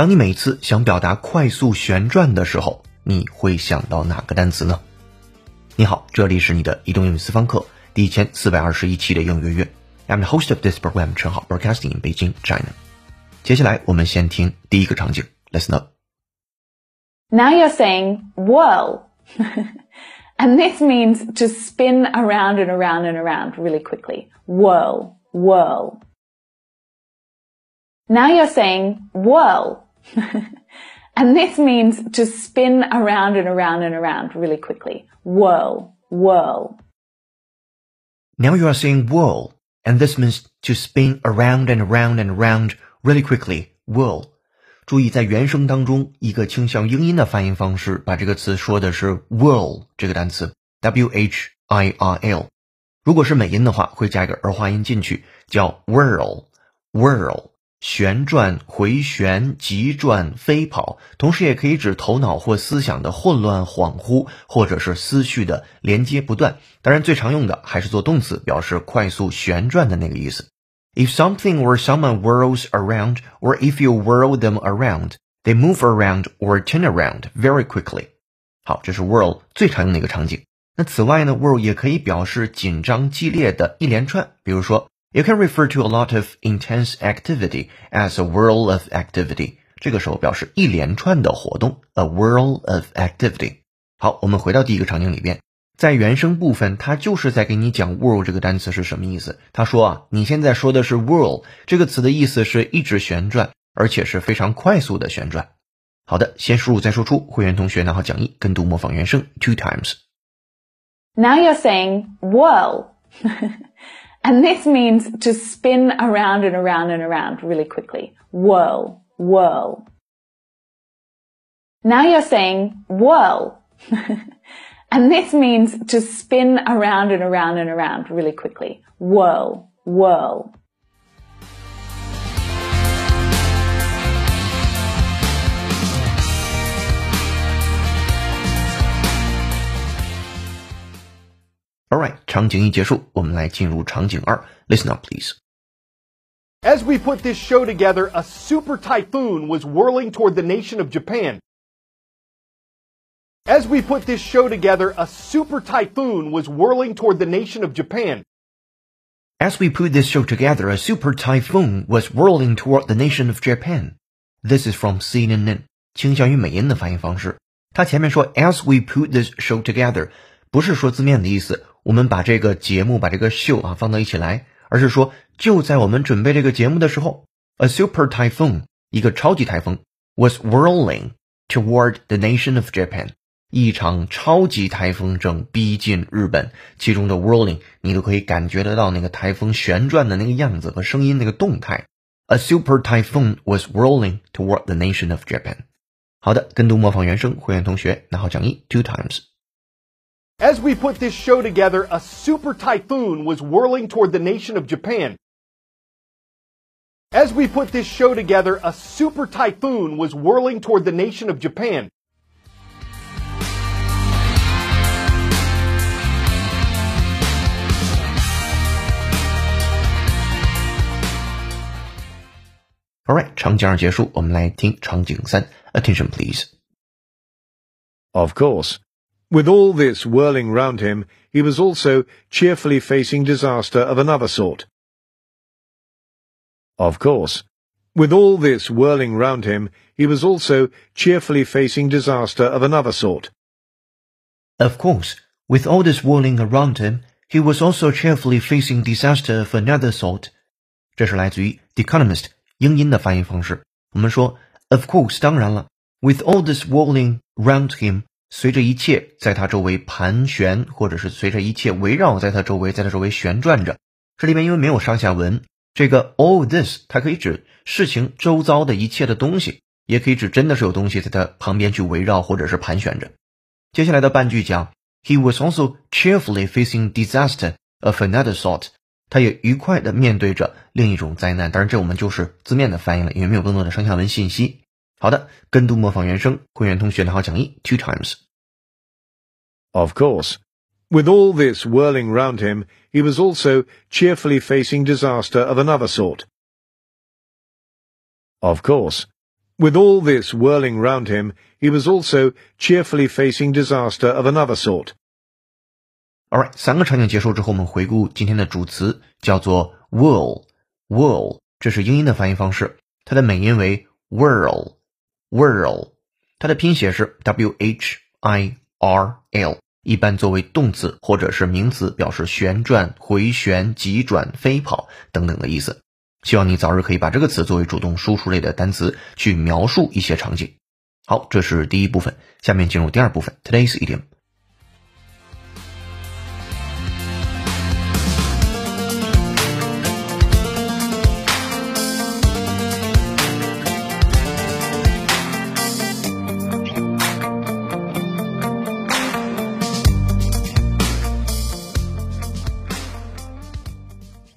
当你每次想表达快速旋转的时候，你会想到哪个单词呢？你好，这里是你的移动英语私房课第一千四百二十一期的英语约约。I'm the host of this program，陈浩，broadcasting in Beijing, China。接下来我们先听第一个场景，Listen up。 Now you're saying whirl. and this means to spin around and around and around really quickly. Whirl, whirl. Now you're saying whirl. and this means to spin around and around and around really quickly. Whirl, whirl. Now you are saying whirl, and this means to spin around and around and around really quickly. Whirl. 注意，在原声当中，一个倾向英音的发音方式，把这个词说的是 whirl 这个单词，w h i r l。如果是美音的话，会加一个儿化音进去，叫 whirl，whirl， 旋转、回旋、急转、飞跑，同时也可以指头脑或思想的混乱、恍惚，或者是思绪的连接不断。当然，最常用的还是做动词，表示快速旋转的那个意思。If something or someone whirls around, or if you whirl them around, they move around or turn around very quickly. 好，这是 whirl 最常用的一个场景。那此外呢，whirl 也可以表示紧张激烈的一连串，比如说 ，You can refer to a lot of intense activity as a whirl of activity。这个时候表示一连串的活动，a whirl of activity。好，我们回到第一个场景里边。在原声部分，他就是在给你讲 whirl 这个单词是什么意思。他说啊，你现在说的是 whirl 这个词的意思是一直旋转，而且是非常快速的旋转。好的，先输入再输出。会员同学拿好讲义，跟读模仿原声 two times。 Now you're saying whirl. and this means to spin around and around and around really quickly. Whirl, whirl. Now you're saying whirl. and this means to spin around and around and around really quickly. Whirl, whirl. Alright，场景一结束，我们来进入场景二。Listen up, please. As we put this show together, a super typhoon was whirling toward the nation of Japan. As we put this show together, a super typhoon was whirling toward the nation of Japan. As we put this show together, a super typhoon was whirling toward the nation of Japan. This is from CNN，倾向于美音的发音方式。它前面说 As we put this show together，不是说字面的意思， 我们把这个节目把这个秀啊放到一起来，而是说就在我们准备这个节目的时候，a super typhoon 一个超级台风 was whirling toward the nation of Japan。一场超级台风正逼近日本，其中的 whirling 你都可以感觉得到那个台风旋转的那个样子和声音那个动态。A super typhoon was whirling toward the nation of Japan。好的，跟读模仿原声，会员同学拿好讲义 two times。As we put this show together, a super typhoon was whirling toward the nation of Japan. As we put this show together, a super typhoon was whirling toward the nation of Japan. Alright，场景二结束，我们来听场景三。Attention please。 Of course. With all this whirling round him, he was also cheerfully facing disaster of another sort. Of course. With all this whirling round him, he was also cheerfully facing disaster of another sort. Of course, with all this whirling around him, he was also cheerfully facing disaster of another sort. 这是来自于《The Economist》英音的发音方式。我们说，of course，当然了，with all this whirling round him， 随着一切在他周围盘旋，或者是随着一切围绕在他周围，在他周围旋转着。这里面因为没有上下文，这个 all this 它可以指事情周遭的一切的东西，也可以指真的是有东西在他旁边去围绕或者是盘旋着。接下来的半句讲，He was also cheerfully facing disaster of another sort。他也愉快地面对着另一种灾难。当然，这我们就是字面的翻译了，因为没有更多的上下文信息。好的，跟读模仿原声，会员同学拿好讲义 two times。 Of course. With all this whirling round him, he was also cheerfully facing disaster of another sort. Of course. With all this whirling round him, he was also cheerfully facing disaster of another sort. Alright，三个场景结束之后，我们回顾今天的主词，叫做 whirl。whirl，这是英音的发音方式，它的美音为 whirl。 whirl，它的拼写是 w h i r l，一般作为动词或者是名词，表示旋转、回旋、急转、飞跑等等的意思。希望你早日可以把这个词作为主动输出类的单词去描述一些场景。好，这是第一部分，下面进入第二部分，Today's idiom。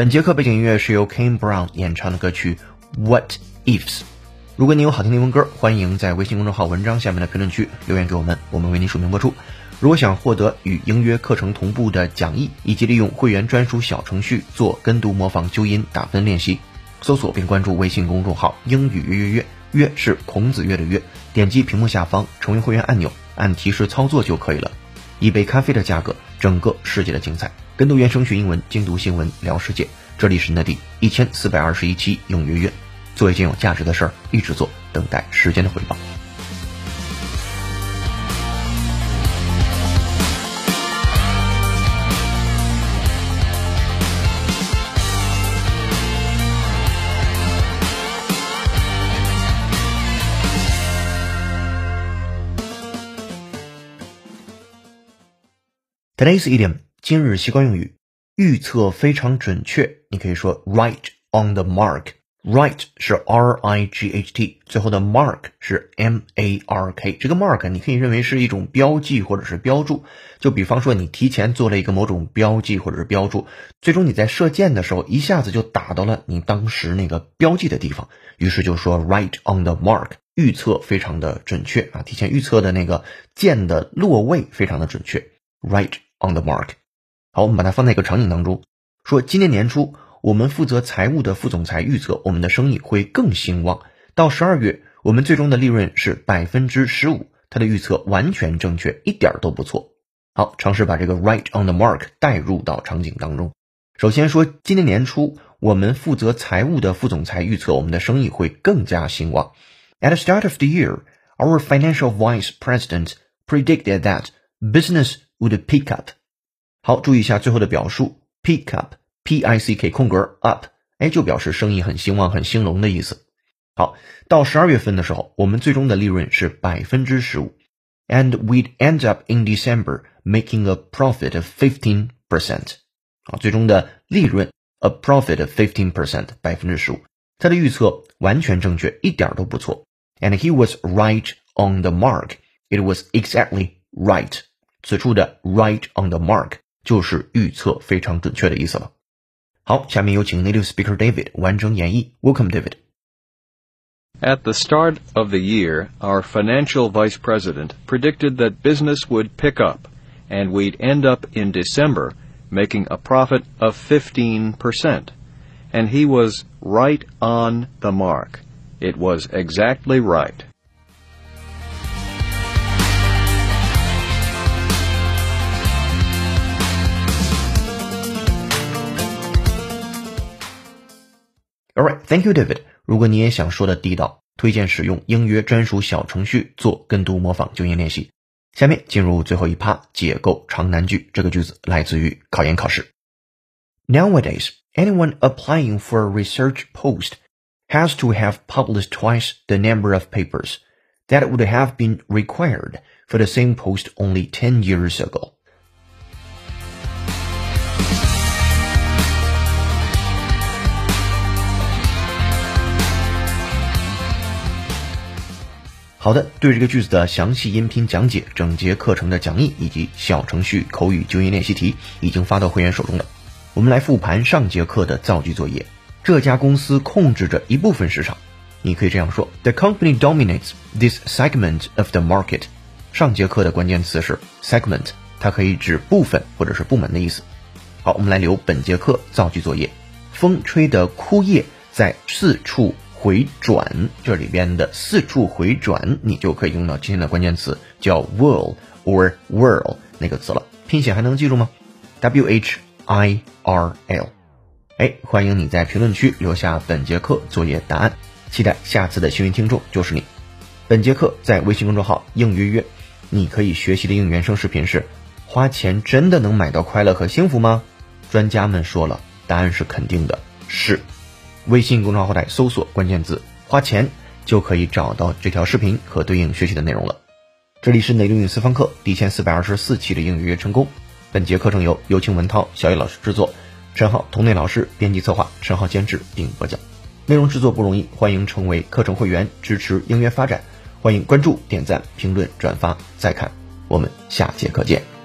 本节课背景音乐是由 Kane Brown 演唱的歌曲 What Ifs。如果你有好听的英文歌，欢迎在微信公众号文章下面的评论区留言给我们，我们为你署名播出。如果想获得与英约课程同步的讲义，以及利用会员专属小程序做跟读模仿纠音打分练习，搜索并关注微信公众号英语约约约，约是孔子约的约，点击屏幕下方成为会员按钮，按提示操作就可以了。一杯咖啡的价格，整个世界的精彩。跟读原声学英文，精读新闻聊世界。这里是你的第一千四百二十一期永约约，做一件有价值的事儿，一直做，等待时间的回报。Today's idiom 今日习惯用语，预测非常准确。你可以说 right on the mark。right 是 r i g h t，最后的 mark 是 m a r k。这个 mark 你可以认为是一种标记或者是标注。就比方说你提前做了一个某种标记或者是标注，最终你在射箭的时候一下子就打到了你当时那个标记的地方，于是就说 right on the mark，预测非常的准确啊，提前预测的那个箭的落位非常的准确，right on the mark。好，我们把它放在一个场景当中，说今年年初，我们负责财务的副总裁预测我们的生意会更兴旺。到十二月，我们最终的利润是百分之十五。他的预测完全正确，一点都不错。好，尝试把这个 right on the mark 带入到场景当中。首先说，今年年初，我们负责财务的副总裁预测我们的生意会更加兴旺。At the start of the year, our financial vice president predicted that business would pick up. 好，注意一下最后的表述，pick up，p i c k 空格 up，哎，就表示生意很兴旺、很兴隆的意思。好，到十二月份的时候，我们最终的利润是百分之十五，and we'd end up in December making a profit of fifteen percent。啊，最终的利润 a profit of fifteen percent，百分之十五。他的预测完全正确，一点都不错。And he was right on the mark. It was exactly right. 此处的 right on the mark 就是预测非常准确的意思了。好，下面有请 native speaker David 完整演绎。Welcome, David. At the start of the year, our financial vice president predicted that business would pick up, and we'd end up in December making a profit of 15%. And he was right on the mark. It was exactly right. ，All right, thank you, David. 如果你也想说的地道，推荐使用英约专属小程序做跟读模仿纠音练习。下面进入最后一趴，解构长难句。这个句子来自于考研考试。Nowadays, anyone applying for a research post has to have published twice the number of papers that would have been required for the same post only 10 years ago. 好的，对这个句子的详细音频讲解、整节课程的讲义以及小程序口语纠音练习题已经发到会员手中了。我们来复盘上节课的造句作业。这家公司控制着一部分市场，你可以这样说：The company dominates this segment of the market。上节课的关键词是 segment，它可以指部分或者是部门的意思。好，我们来留本节课造句作业。风吹的枯叶在四处回转，这里边的四处回转，你就可以用到今天的关键词叫 whirl or whirl 那个词了。拼写还能记住吗？W H I R L。哎，欢迎你在评论区留下本节课作业答案，期待下次的幸运听众就是你。本节课在微信公众号应约约，你可以学习的应原声视频是：花钱真的能买到快乐和幸福吗？专家们说了，答案是肯定的，是。微信公众号后台搜索关键字“花钱”，就可以找到这条视频和对应学习的内容了。这里是内英语私房课第一千四百二十四期的英语约成功。本节课程由有请文涛、小野老师制作。陈浩同内老师编辑策划，陈浩监制并播讲。内容制作不容易，欢迎成为课程会员，支持音乐发展。欢迎关注、点赞、评论、转发、再看。我们下节课见。